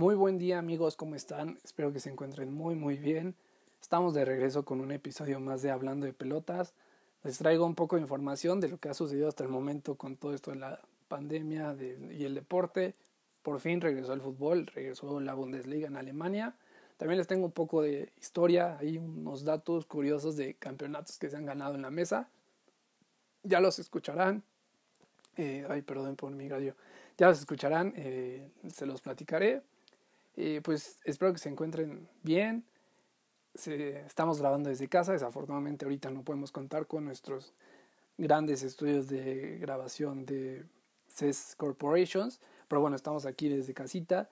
Muy buen día amigos, ¿cómo están? Espero que se encuentren muy muy bien. Estamos de regreso con un episodio más de Hablando de Pelotas. Les traigo un poco de información de lo que ha sucedido hasta el momento con todo esto de la pandemia y el deporte. Por fin regresó el fútbol, regresó la Bundesliga en Alemania. También les tengo un poco de historia, hay unos datos curiosos de campeonatos que se han ganado en la mesa. Ya los escucharán. Eh, ay, perdón por mi radio. Ya los escucharán, eh, se los platicaré. Eh, pues espero que se encuentren bien. estamos grabando desde casa, desafortunadamente ahorita no podemos contar con nuestros grandes estudios de grabación de CES Corporations, pero bueno, estamos aquí desde casita,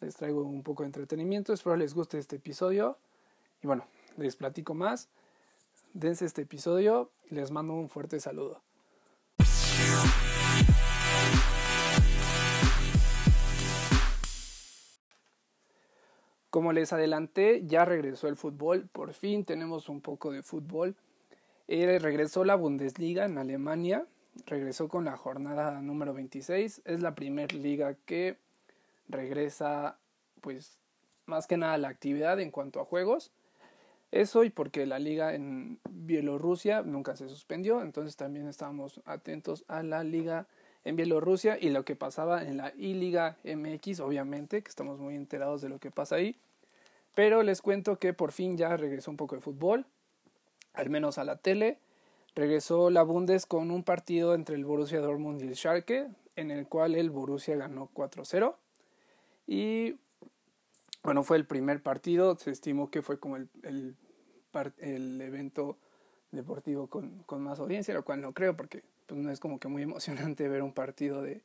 les traigo un poco de entretenimiento, espero les guste este episodio y bueno, les platico más, dense este episodio y les mando un fuerte saludo. Como les adelanté, ya regresó el fútbol, por fin tenemos un poco de fútbol. Eh, regresó la Bundesliga en Alemania, regresó con la jornada número 26, es la primera liga que regresa pues más que nada la actividad en cuanto a juegos. Eso y porque la liga en Bielorrusia nunca se suspendió, entonces también estábamos atentos a la liga en Bielorrusia y lo que pasaba en la I-Liga MX, obviamente, que estamos muy enterados de lo que pasa ahí. Pero les cuento que por fin ya regresó un poco de fútbol, al menos a la tele. Regresó la Bundes con un partido entre el Borussia Dortmund y el Schalke, en el cual el Borussia ganó 4-0. Y bueno, fue el primer partido, se estimó que fue como el, el, el evento deportivo con, con, más audiencia, lo cual no creo porque pues, no es como que muy emocionante ver un partido de,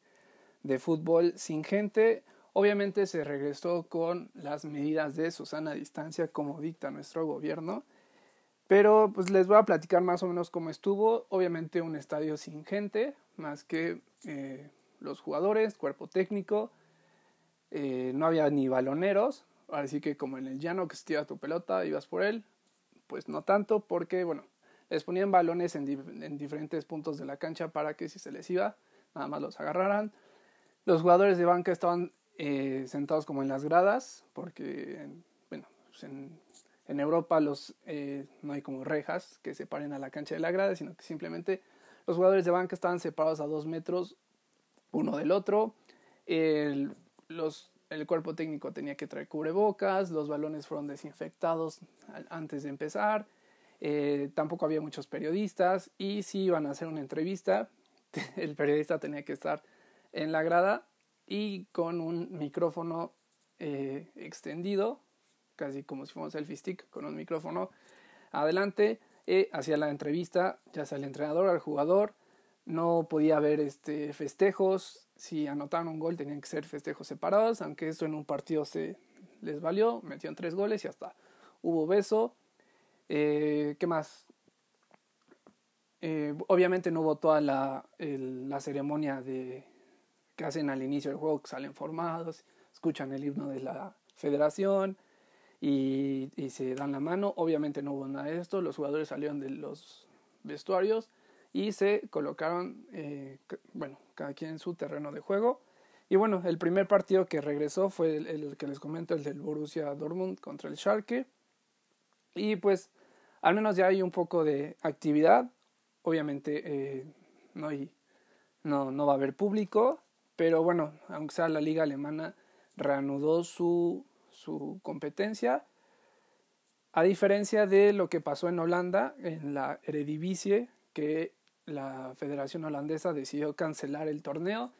de fútbol sin gente. Obviamente se regresó con las medidas de Susana distancia como dicta nuestro gobierno pero pues les voy a platicar más o menos cómo estuvo. Obviamente un estadio sin gente, más que eh, los jugadores, cuerpo técnico. Eh, no había ni baloneros, así que como en el llano que se tu pelota, ibas por él. Pues no tanto, porque bueno, les ponían balones en, en diferentes puntos de la cancha para que si se les iba, nada más los agarraran. Los jugadores de banca estaban eh, sentados como en las gradas, porque bueno, pues en Europa eh, no hay como rejas que separen a la cancha de la grada, sino que simplemente los jugadores de banca estaban separados a dos metros uno del otro. El, los, el cuerpo técnico tenía que traer cubrebocas, los balones fueron desinfectados antes de empezar. Eh, tampoco había muchos periodistas y si iban a hacer una entrevista, el periodista tenía que estar en la grada y con un micrófono eh, extendido casi como si fuera un selfie stick con un micrófono adelante, eh, hacía la entrevista, ya sea el entrenador, al jugador, no podía haber este, festejos, si anotaron un gol tenían que ser festejos separados, aunque esto en un partido se les valió, metieron tres goles y hasta hubo beso. Eh, ¿Qué más? Eh, obviamente no hubo toda la, la ceremonia de, que hacen al inicio del juego, que salen formados, escuchan el himno de la federación, y, se dan la mano. Obviamente no hubo nada de esto, los jugadores salieron de los vestuarios y se colocaron, eh, bueno, cada quien en su terreno de juego. Y bueno, el primer partido que regresó fue el, que les comento, el del Borussia Dortmund contra el Schalke. Y pues al menos ya hay un poco de actividad. Obviamente eh, no, hay, no, no va a haber público, pero bueno, aunque sea la liga alemana, reanudó su su competencia. A diferencia de lo que pasó en Holanda, en la Eredivisie, que la Federación Holandesa decidió cancelar el torneo.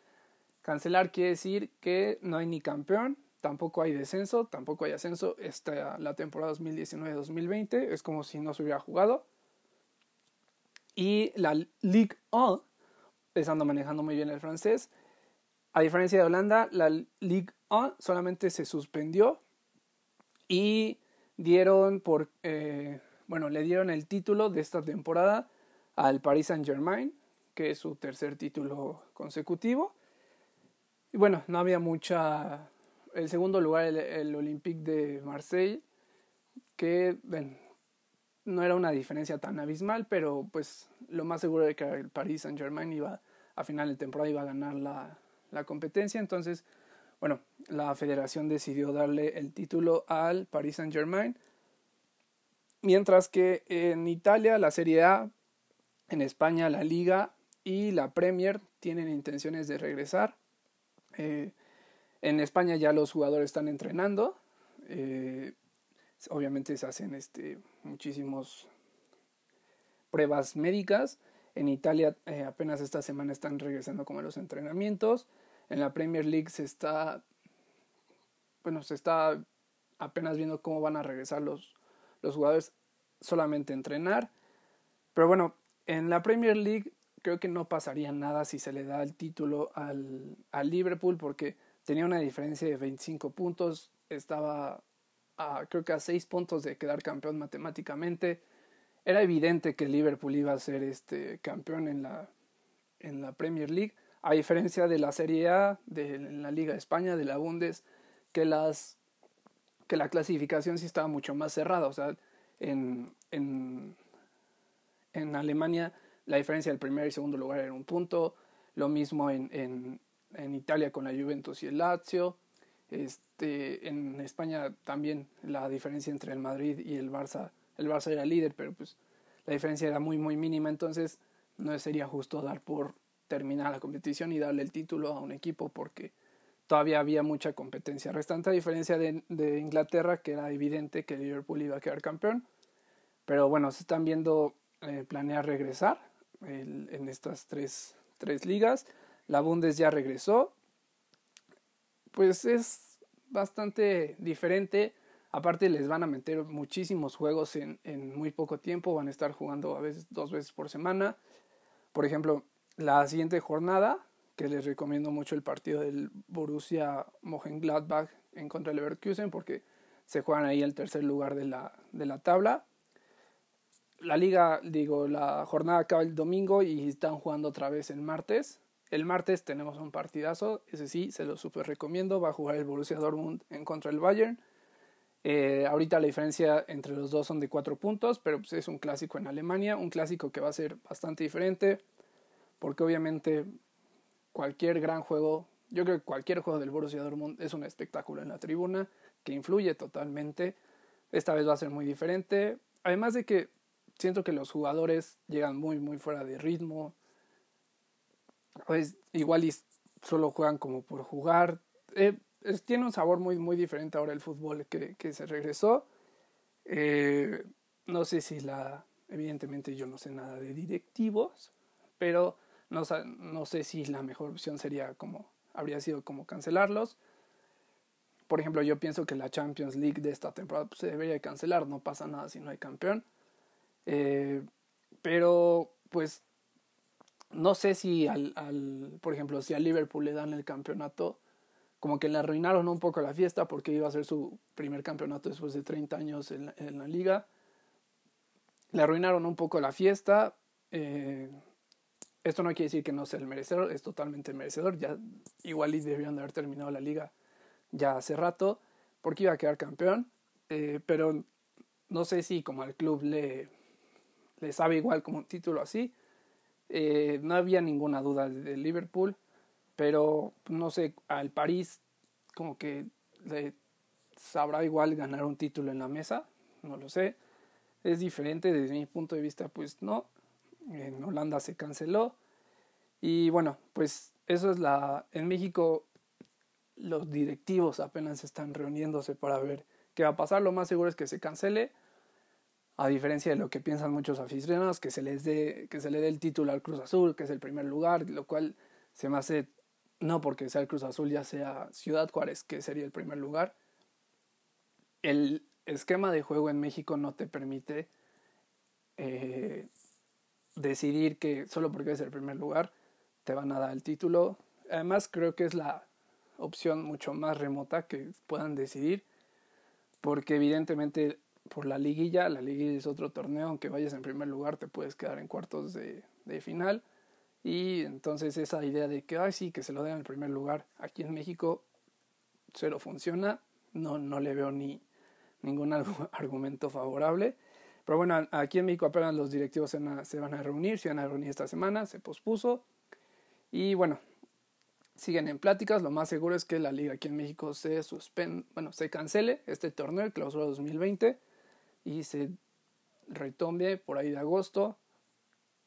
Cancelar quiere decir que no hay ni campeón, tampoco hay descenso, tampoco hay ascenso. Esta, la temporada 2019-2020 es como si no se hubiera jugado. Y la Ligue 1, estando manejando muy bien el francés, a diferencia de Holanda, la Ligue 1 solamente se suspendió y dieron eh, bueno, le dieron el título de esta temporada al Paris Saint Germain, que es su tercer título consecutivo. Y bueno, no había mucha, el segundo lugar, el, Olympique de Marseille, que no era una diferencia tan abismal, pero pues lo más seguro de que el Paris Saint Germain iba a final de temporada iba a ganar la, la competencia, entonces bueno, la federación decidió darle el título al Paris Saint Germain. Mientras que en Italia la Serie A, en España la Liga y la Premier tienen intenciones de regresar. Eh, en España ya los jugadores están entrenando. Eh, obviamente se hacen este, pruebas médicas. En Italia eh, apenas esta semana están regresando como a los entrenamientos. En la Premier League se está, bueno, se está apenas viendo cómo van a regresar los, los jugadores solamente a entrenar. Pero bueno, en la Premier League creo que no pasaría nada si se le da el título al, al Liverpool porque tenía una diferencia de 25 puntos, estaba creo que a 6 puntos de quedar campeón matemáticamente. Era evidente que Liverpool iba a ser este campeón en la, en la Premier League a diferencia de la Serie A, de la Liga de España, de la Bundes, que, las, que la clasificación sí estaba mucho más cerrada. O sea, en, en, en Alemania la diferencia del primer y segundo lugar era un punto. Lo mismo en, en, en Italia con la Juventus y el Lazio. Este, en España también la diferencia entre el Madrid y el Barça, el Barça era líder, pero pues la diferencia era muy muy mínima, entonces no sería justo dar por terminar la competición y darle el título a un equipo porque todavía había mucha competencia restante, a diferencia de, de Inglaterra, que era evidente que Liverpool iba a quedar campeón. Pero bueno, se están viendo eh, planear regresar en estas tres, tres ligas. La Bundes ya regresó. Pues es bastante diferente. Aparte les van a meter muchísimos juegos en, muy poco tiempo. Van a estar jugando a veces dos veces por semana. Por ejemplo, la siguiente jornada, que les recomiendo mucho el partido del Borussia Mönchengladbach en contra del Leverkusen porque se juegan ahí el tercer lugar de la, de la tabla. La liga, digo, la jornada acaba el domingo y están jugando otra vez el martes. El martes tenemos un partidazo, ese sí, se lo super recomiendo. Va a jugar el Borussia Dortmund en contra del Bayern. Eh, ahorita la diferencia entre los dos son de cuatro puntos, pero pues es un clásico en Alemania, un clásico que va a ser bastante diferente porque obviamente cualquier gran juego, yo creo que cualquier juego del Borussia Dortmund es un espectáculo en la tribuna que influye totalmente. Esta vez va a ser muy diferente. Además de que siento que los jugadores llegan muy muy fuera de ritmo. Pues igual y solo juegan como por jugar. Eh, tiene un sabor muy muy diferente ahora el fútbol que, que se regresó. Eh, no sé si la, evidentemente yo no sé nada de directivos, pero no, no sé si la mejor opción sería como, habría sido como cancelarlos. Por ejemplo, yo pienso que la Champions League de esta temporada pues, se debería cancelar, no pasa nada si no hay campeón. Eh, pero, pues, no sé si al, por ejemplo, si a Liverpool le dan el campeonato, como que le arruinaron un poco la fiesta porque iba a ser su primer campeonato después de 30 años en la, liga. Le arruinaron un poco la fiesta. Eh, esto no quiere decir que no sea el merecedor, es totalmente merecedor. Ya igual y de haber terminado la liga ya hace rato, porque iba a quedar campeón. Eh, pero no sé si como al club le, le sabe igual como un título así. Eh, no había ninguna duda de Liverpool, pero no sé, al París como que le sabrá igual ganar un título en la mesa, no lo sé. Es diferente desde mi punto de vista, pues no en Holanda se canceló. Y bueno, pues eso es la... En México los directivos apenas están reuniéndose para ver qué va a pasar. Lo más seguro es que se cancele, a diferencia de lo que piensan muchos aficionados, que se les dé, que se le dé el título al Cruz Azul, que es el primer lugar, lo cual se me hace, no porque sea el Cruz Azul, ya sea Ciudad Juárez, que sería el primer lugar. El esquema de juego en México no te permite eh, decidir que solo porque es el primer lugar te van a dar el título. Además creo que es la opción mucho más remota que puedan decidir porque evidentemente por la liguilla, la liguilla es otro torneo, aunque vayas en primer lugar te puedes quedar en cuartos de, de final y entonces esa idea de que, ay sí, que se lo den en primer lugar aquí en México, cero funciona, no, no le veo ni ningún argumento favorable. Pero bueno, aquí en México apenas los directivos se van, a, reunir, se van a reunir esta semana, se pospuso. Y bueno, siguen en pláticas. Lo más seguro es que la liga aquí en México se suspende, bueno, se cancele este torneo, el clausura 2020, y se retome por ahí de agosto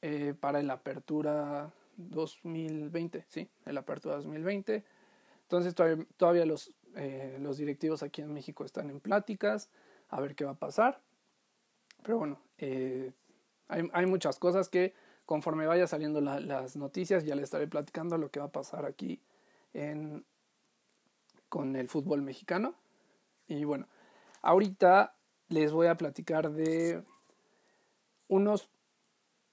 eh, para la apertura 2020, sí, el apertura 2020. Entonces todavía, todavía los, eh, los directivos aquí en México están en pláticas, a ver qué va a pasar. Pero bueno, eh, hay, hay, muchas cosas que conforme vaya saliendo la, las noticias ya les estaré platicando lo que va a pasar aquí en, con el fútbol mexicano. Y bueno, ahorita les voy a platicar de unos,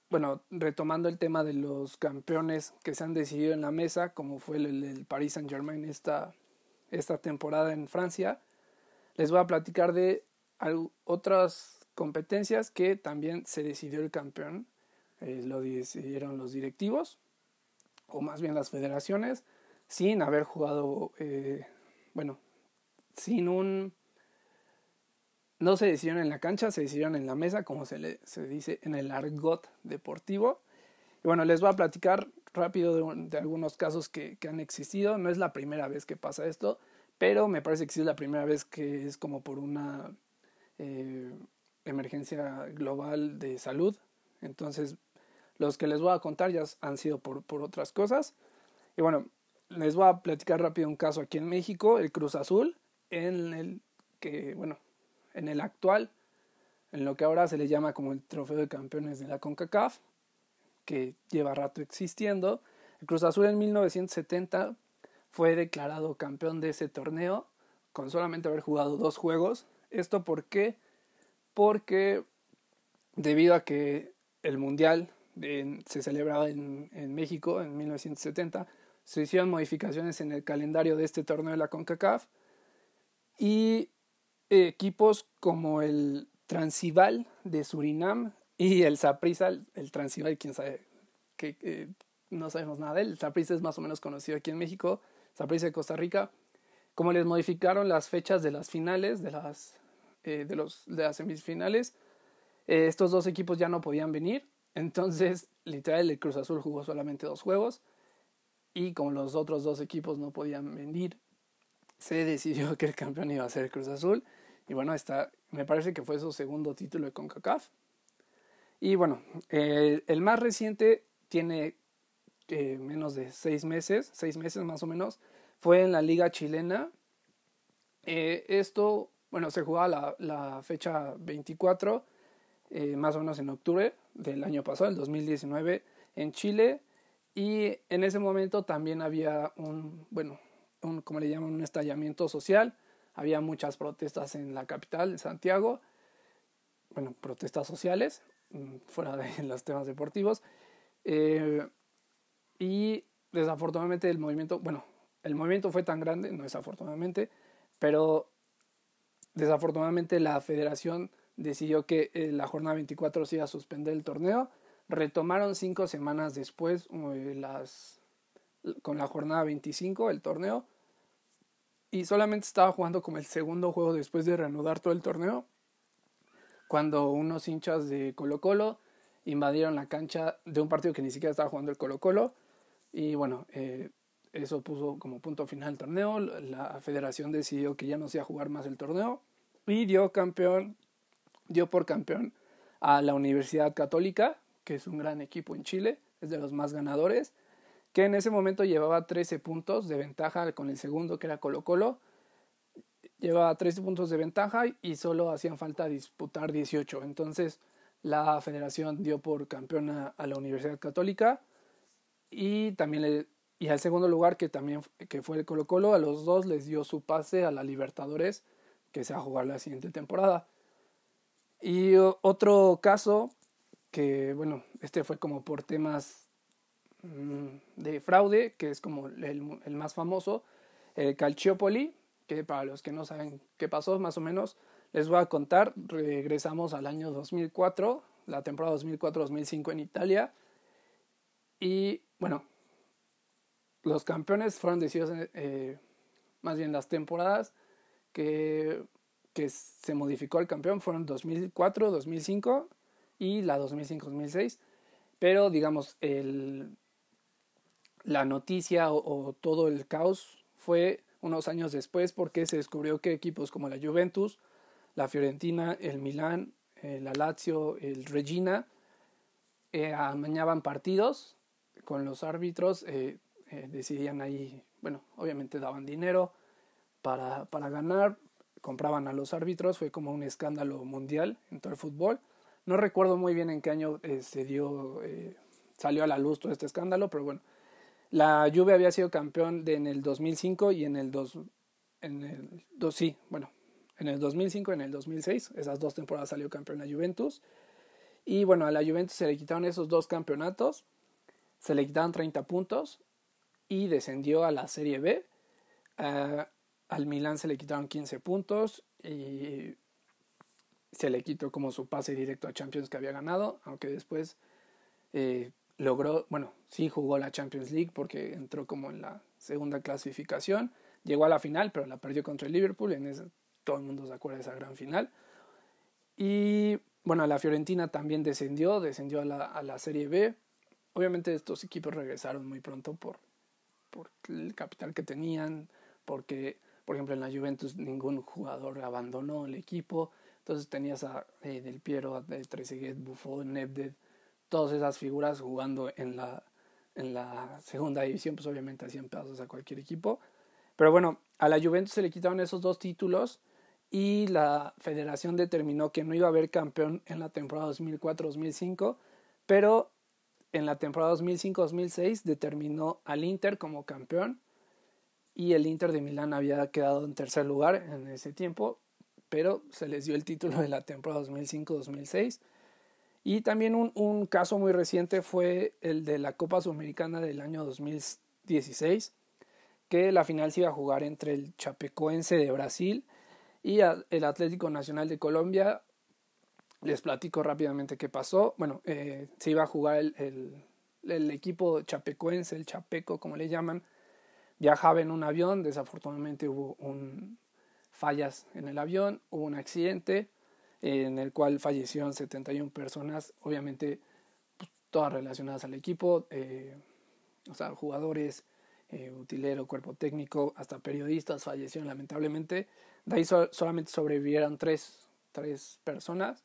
bueno, retomando el tema de los campeones que se han decidido en la mesa, como fue el, Paris Saint Germain esta, esta temporada en Francia, les voy a platicar de otras competencias que también se decidió el campeón, eh, lo decidieron los directivos, o más bien las federaciones, sin haber jugado, eh, bueno, sin un... No se decidieron en la cancha, se decidieron en la mesa, como se, le, se dice en el argot deportivo. Y bueno, les voy a platicar rápido de, algunos casos que, que, han existido. No es la primera vez que pasa esto, pero me parece que sí es la primera vez que es como por una eh, emergencia global de salud. Entonces, los que les voy a contar ya han sido por, por otras cosas. Y bueno, les voy a platicar rápido un caso aquí en México, el Cruz Azul, en el que, bueno, en el actual, en lo que ahora se le llama como el trofeo de campeones de la CONCACAF, que lleva rato existiendo. El Cruz Azul en 1970 fue declarado campeón de ese torneo con solamente haber jugado dos juegos. ¿Esto por qué? Porque debido a que el Mundial se celebraba en, en México en 1970, se hicieron modificaciones en el calendario de este torneo de la CONCACAF y equipos como el Transibal de Surinam y el Saprissa, el Transibal, quién sabe, que no sabemos nada de él, el Saprissa es más o menos conocido aquí en México, Saprissa de Costa Rica, como les modificaron las fechas de las finales, de las, eh, de los, de las semifinales, eh, estos dos equipos ya no podían venir, entonces literal el Cruz Azul jugó solamente dos juegos, y como los otros dos equipos no podían venir, se decidió que el campeón iba a ser el Cruz Azul. Y bueno, está, me parece que fue su segundo título de CONCACAF. Y bueno, eh, el más reciente tiene eh, menos de seis meses, seis meses más o menos, fue en la Liga Chilena. Eh, esto, bueno, se jugaba la, la fecha 24, más o menos en octubre del año pasado, el 2019, en Chile. Y en ese momento también había un, bueno, un, como le llaman, un estallamiento social. Había muchas protestas en la capital, en Santiago. Bueno, protestas sociales, mm, fuera de los temas deportivos. Eh, y desafortunadamente el movimiento, bueno, el movimiento fue tan grande, no desafortunadamente, pero desafortunadamente la federación decidió que eh, la jornada 24 se iba a suspender el torneo Retomaron cinco semanas después eh, las, con la jornada 25 el torneo y solamente estaba jugando como el segundo juego después de reanudar todo el torneo cuando unos hinchas de Colo Colo invadieron la cancha de un partido que ni siquiera estaba jugando el Colo Colo. Y bueno, eh, eso puso como punto final el torneo, la federación decidió que ya no se iba a jugar más el torneo y dio campeón, dio por campeón a la Universidad Católica que es un gran equipo en Chile, es de los más ganadores, que en ese momento llevaba 13 puntos de ventaja con el segundo que era Colo Colo, llevaba 13 puntos de ventaja y solo hacían falta disputar 18. Entonces la federación dio por campeona a la Universidad Católica y también y al segundo lugar que también que fue el Colo Colo, a los dos les dio su pase a la Libertadores que se va a jugar la siguiente temporada. Y otro caso que bueno, este fue como por temas de fraude, que es como el, más famoso, el Calciopoli, que para los que no saben qué pasó, más o menos, les voy a contar, regresamos al año 2004, la temporada 2004-2005 en Italia, y bueno, los campeones fueron decididos, eh, más bien las temporadas que, que se modificó el campeón fueron 2004, 2005 y la 2005-2006, pero digamos, el, la noticia o, todo el caos fue unos años después porque se descubrió que equipos como la Juventus, la Fiorentina, el Milán, eh, la Lazio, el Regina, eh, amañaban partidos con los árbitros, eh, eh, decidían ahí, bueno, obviamente daban dinero para, para ganar, compraban a los árbitros, fue como un escándalo mundial en todo el fútbol. No recuerdo muy bien en qué año se dio, salió a la luz todo este escándalo, pero bueno, la Juve había sido campeón de, en el 2005 y en el, dos, en el dos, sí, bueno, en el 2005 y en el 2006, esas dos temporadas salió campeón la Juventus. Y bueno, a la Juventus se le quitaron esos dos campeonatos, se le quitaron 30 puntos y descendió a la Serie B. al Milán se le quitaron 15 puntos y se le quitó como su pase directo a Champions que había ganado, aunque después eh, logró, bueno, sí jugó la Champions League porque entró como en la segunda clasificación, llegó a la final, pero la perdió contra el Liverpool, en ese, todo el mundo se acuerda de esa gran final. Y bueno, la Fiorentina también descendió, descendió a la, a la Serie B. Obviamente estos equipos regresaron muy pronto por, por el capital que tenían, porque, por ejemplo, en la Juventus ningún jugador abandonó el equipo. Entonces tenías a eh, Del Piero, a Trezeguet, Buffon, Nedved, todas esas figuras jugando en la, en la segunda división, pues obviamente hacían pedazos a cualquier equipo. Pero bueno, a la Juventus se le quitaron esos dos títulos y la federación determinó que no iba a haber campeón en la temporada 2004-2005, pero en la temporada 2005-2006 determinó al Inter como campeón y el Inter de Milán había quedado en tercer lugar en ese tiempo, pero se les dio el título de la temporada 2005-2006 y también un, caso muy reciente fue el de la Copa Sudamericana del año 2016, que la final se iba a jugar entre el Chapecoense de Brasil y el Atlético Nacional de Colombia. Les platico rápidamente qué pasó. Bueno, eh, se iba a jugar el, el, el equipo chapecoense, el Chapeco, como le llaman, viajaba en un avión, desafortunadamente hubo un, fallas en el avión, hubo un accidente, en el cual fallecieron 71 personas, obviamente pues, todas relacionadas al equipo, eh, o sea, jugadores, eh, utilero, cuerpo técnico, hasta periodistas fallecieron lamentablemente. De ahí solamente sobrevivieron tres, tres personas.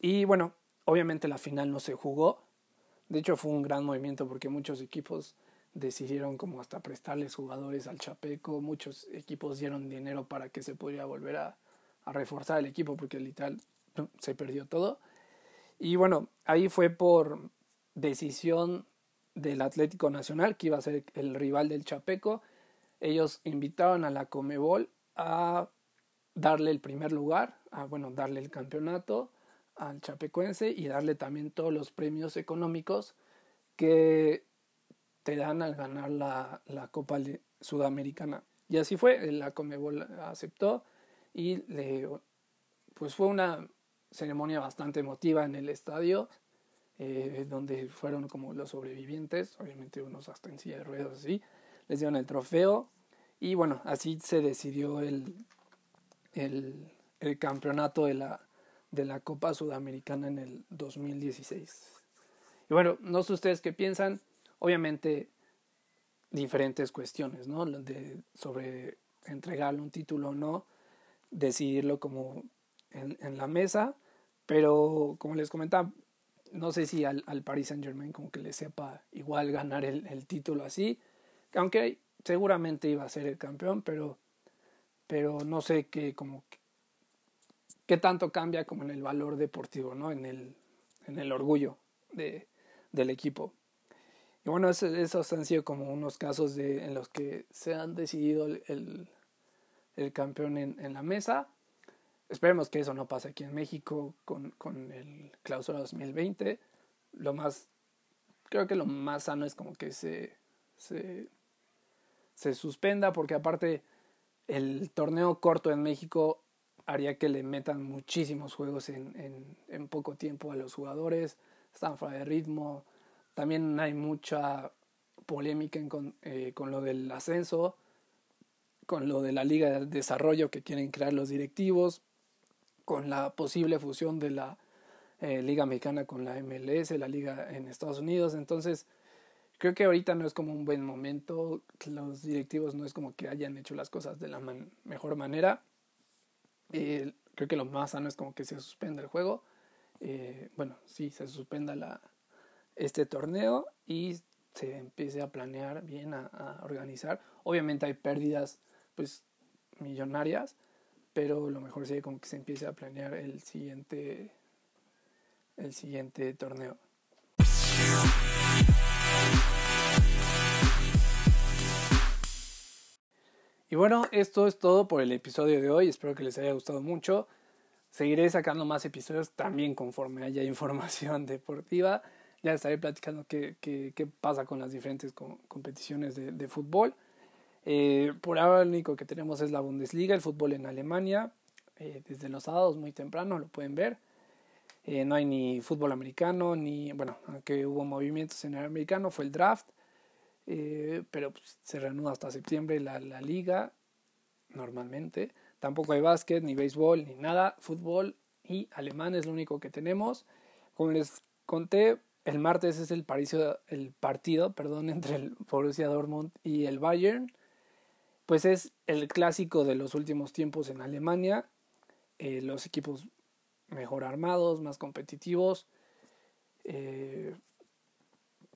Y bueno, obviamente la final no se jugó. De hecho fue un gran movimiento porque muchos equipos decidieron como hasta prestarles jugadores al Chapeco, muchos equipos dieron dinero para que se pudiera volver a, a reforzar el equipo porque literal se perdió todo. Y bueno, ahí fue por decisión del Atlético Nacional, que iba a ser el rival del Chapeco. Ellos invitaron a la Comebol a darle el primer lugar, a bueno, darle el campeonato al Chapecuense y darle también todos los premios económicos que te dan al ganar la, la Copa Sudamericana. Y así fue, la Comebol aceptó y le, pues fue una ceremonia bastante emotiva en el estadio, eh, donde fueron como los sobrevivientes, obviamente unos hasta en silla de ruedas así, les dieron el trofeo y bueno, así se decidió el, el, el campeonato de la, de la Copa Sudamericana en el 2016. Y bueno, no sé ustedes qué piensan, obviamente diferentes cuestiones, ¿no? De, sobre entregarle un título o no, decidirlo como en, en, la mesa, pero como les comentaba, no sé si al, al Paris Saint Germain como que le sepa igual ganar el, el, título así, aunque seguramente iba a ser el campeón, pero, pero no sé qué como qué tanto cambia como en el valor deportivo, ¿no? En el, en el orgullo de, del equipo. Y bueno, esos, esos han sido como unos casos de, en los que se han decidido el, el campeón en, en, la mesa. Esperemos que eso no pase aquí en México con, con el clausura 2020. Lo más, creo que lo más sano es como que se, se, se suspenda porque aparte el torneo corto en México haría que le metan muchísimos juegos en, en, en poco tiempo a los jugadores, están fuera de ritmo, también hay mucha polémica en, con, eh, con lo del ascenso, con lo de la Liga de Desarrollo que quieren crear los directivos, con la posible fusión de la eh, Liga Mexicana con la MLS, la Liga en Estados Unidos. Entonces, Creo que ahorita no es como un buen momento, los directivos no es como que hayan hecho las cosas de la mejor manera. Eh, creo que lo más sano es como que se suspenda el juego. Eh, bueno, sí, se suspenda este torneo y se empiece a planear bien, a, organizar. Obviamente hay pérdidas pues millonarias, pero lo mejor sería como que se empiece a planear el siguiente el siguiente torneo. Y bueno, esto es todo por el episodio de hoy. Espero que les haya gustado mucho. Seguiré sacando más episodios también conforme haya información deportiva. Ya estaré platicando qué, qué, qué pasa con las diferentes competiciones de, de fútbol. Eh, por ahora lo único que tenemos es la Bundesliga, el fútbol en Alemania. Eh, desde los sábados muy temprano lo pueden ver. Eh, no hay ni fútbol americano, ni, bueno, aunque hubo movimientos en el americano, fue el draft. Pero pues, se reanuda hasta septiembre la, la, liga, normalmente. Tampoco hay básquet, ni béisbol, ni nada. Fútbol y alemán es lo único que tenemos. Como les conté, el martes es el, partido, el partido perdón, entre el Borussia Dortmund y el Bayern. Pues es el clásico de los últimos tiempos en Alemania. Eh, los equipos mejor armados, más competitivos. Eh,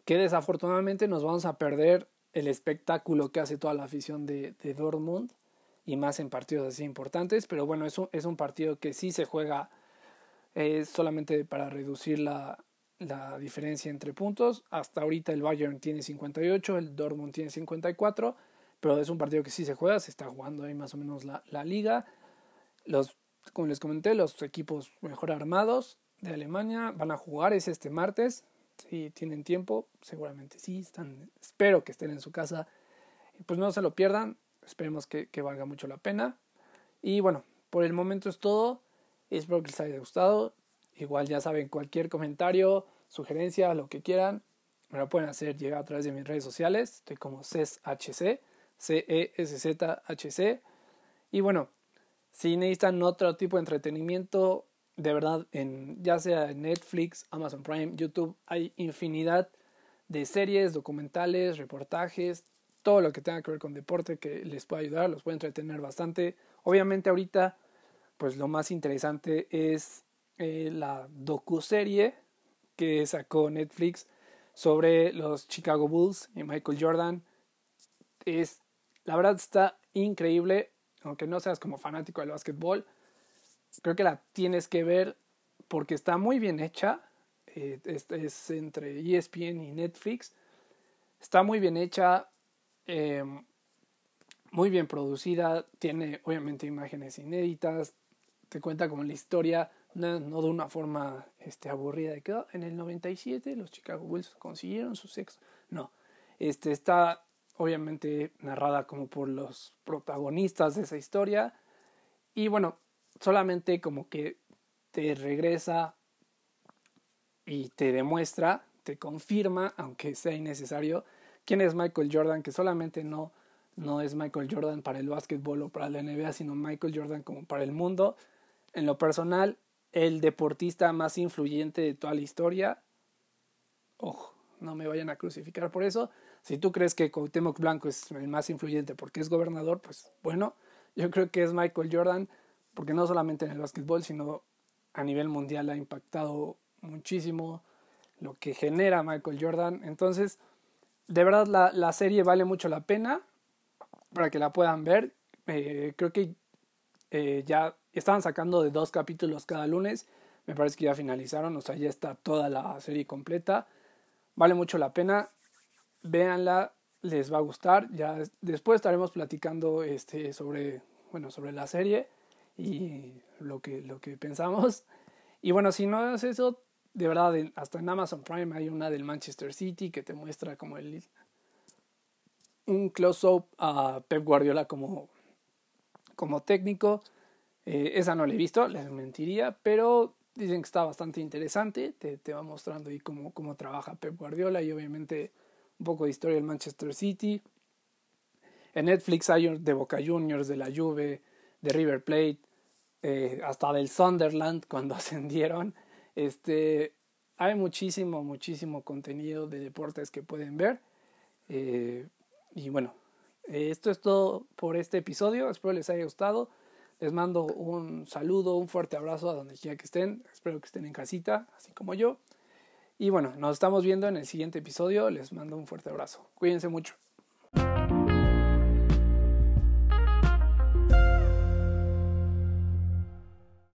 que desafortunadamente nos vamos a perder el espectáculo que hace toda la afición de, Dortmund y más en partidos así importantes, pero bueno, es un, es un partido que sí se juega eh, solamente para reducir la, la, diferencia entre puntos. Hasta ahorita el Bayern tiene 58, el Dortmund tiene 54, pero es un partido que sí se juega, se está jugando ahí más o menos la, la liga. Los, como les comenté, los equipos mejor armados de Alemania van a jugar, es este martes, si tienen tiempo, seguramente sí, están, espero que estén en su casa, pues no se lo pierdan, esperemos que, que valga mucho la pena. Y bueno, por el momento es todo, espero que les haya gustado, igual ya saben, cualquier comentario, sugerencia, lo que quieran, me lo pueden hacer llegar a través de mis redes sociales, estoy como CESHC, C-E-S-Z-H-C, y bueno, si necesitan otro tipo de entretenimiento, de verdad, en, ya sea en Netflix, Amazon Prime, YouTube, hay infinidad de series, documentales, reportajes, todo lo que tenga que ver con deporte que les pueda ayudar, los puede entretener bastante. Obviamente ahorita, pues lo más interesante es eh, la docuserie que sacó Netflix sobre los Chicago Bulls y Michael Jordan. Es, la verdad está increíble, aunque no seas como fanático del básquetbol creo que la tienes que ver porque está muy bien hecha. Eh, es, entre ESPN y Netflix. Está muy bien hecha, eh, muy bien producida. Tiene obviamente imágenes inéditas. Te cuenta como la historia, no, de una forma este, aburrida de que oh, en el 97 los Chicago Bulls consiguieron su sexo. No, este, está obviamente narrada como por los protagonistas de esa historia. Y bueno, solamente como que te regresa y te demuestra, te confirma, aunque sea innecesario, quién es Michael Jordan, que solamente no, no es Michael Jordan para el básquetbol o para la NBA, sino Michael Jordan como para el mundo. En lo personal, el deportista más influyente de toda la historia. Ojo, no me vayan a crucificar por eso. Si tú crees que Cuauhtémoc Blanco es el más influyente porque es gobernador, pues bueno, yo creo que es Michael Jordan porque no solamente en el básquetbol, sino a nivel mundial ha impactado muchísimo lo que genera Michael Jordan. Entonces, de verdad la, la serie vale mucho la pena para que la puedan ver. Eh, creo que eh, ya estaban sacando de dos capítulos cada lunes. Me parece que ya finalizaron, o sea, ya está toda la serie completa. Vale mucho la pena. Véanla, les va a gustar. Ya después estaremos platicando este, sobre, bueno, sobre la serie y lo que, lo que pensamos. Y bueno, si no es eso, de verdad, hasta en Amazon Prime hay una del Manchester City que te muestra como el un close-up a Pep Guardiola como, como técnico. Eh, esa no la he visto, les mentiría, pero dicen que está bastante interesante. Te, te va mostrando ahí cómo, cómo trabaja Pep Guardiola y obviamente un poco de historia del Manchester City. En Netflix hay de Boca Juniors, de la Juve, de River Plate, eh, hasta del Sunderland cuando ascendieron. Este, hay muchísimo, muchísimo contenido de deportes que pueden ver. Eh, y bueno, esto es todo por este episodio. Espero les haya gustado. Les mando un saludo, un fuerte abrazo a donde quiera que estén. Espero que estén en casita, así como yo. Y bueno, nos estamos viendo en el siguiente episodio. Les mando un fuerte abrazo. Cuídense mucho.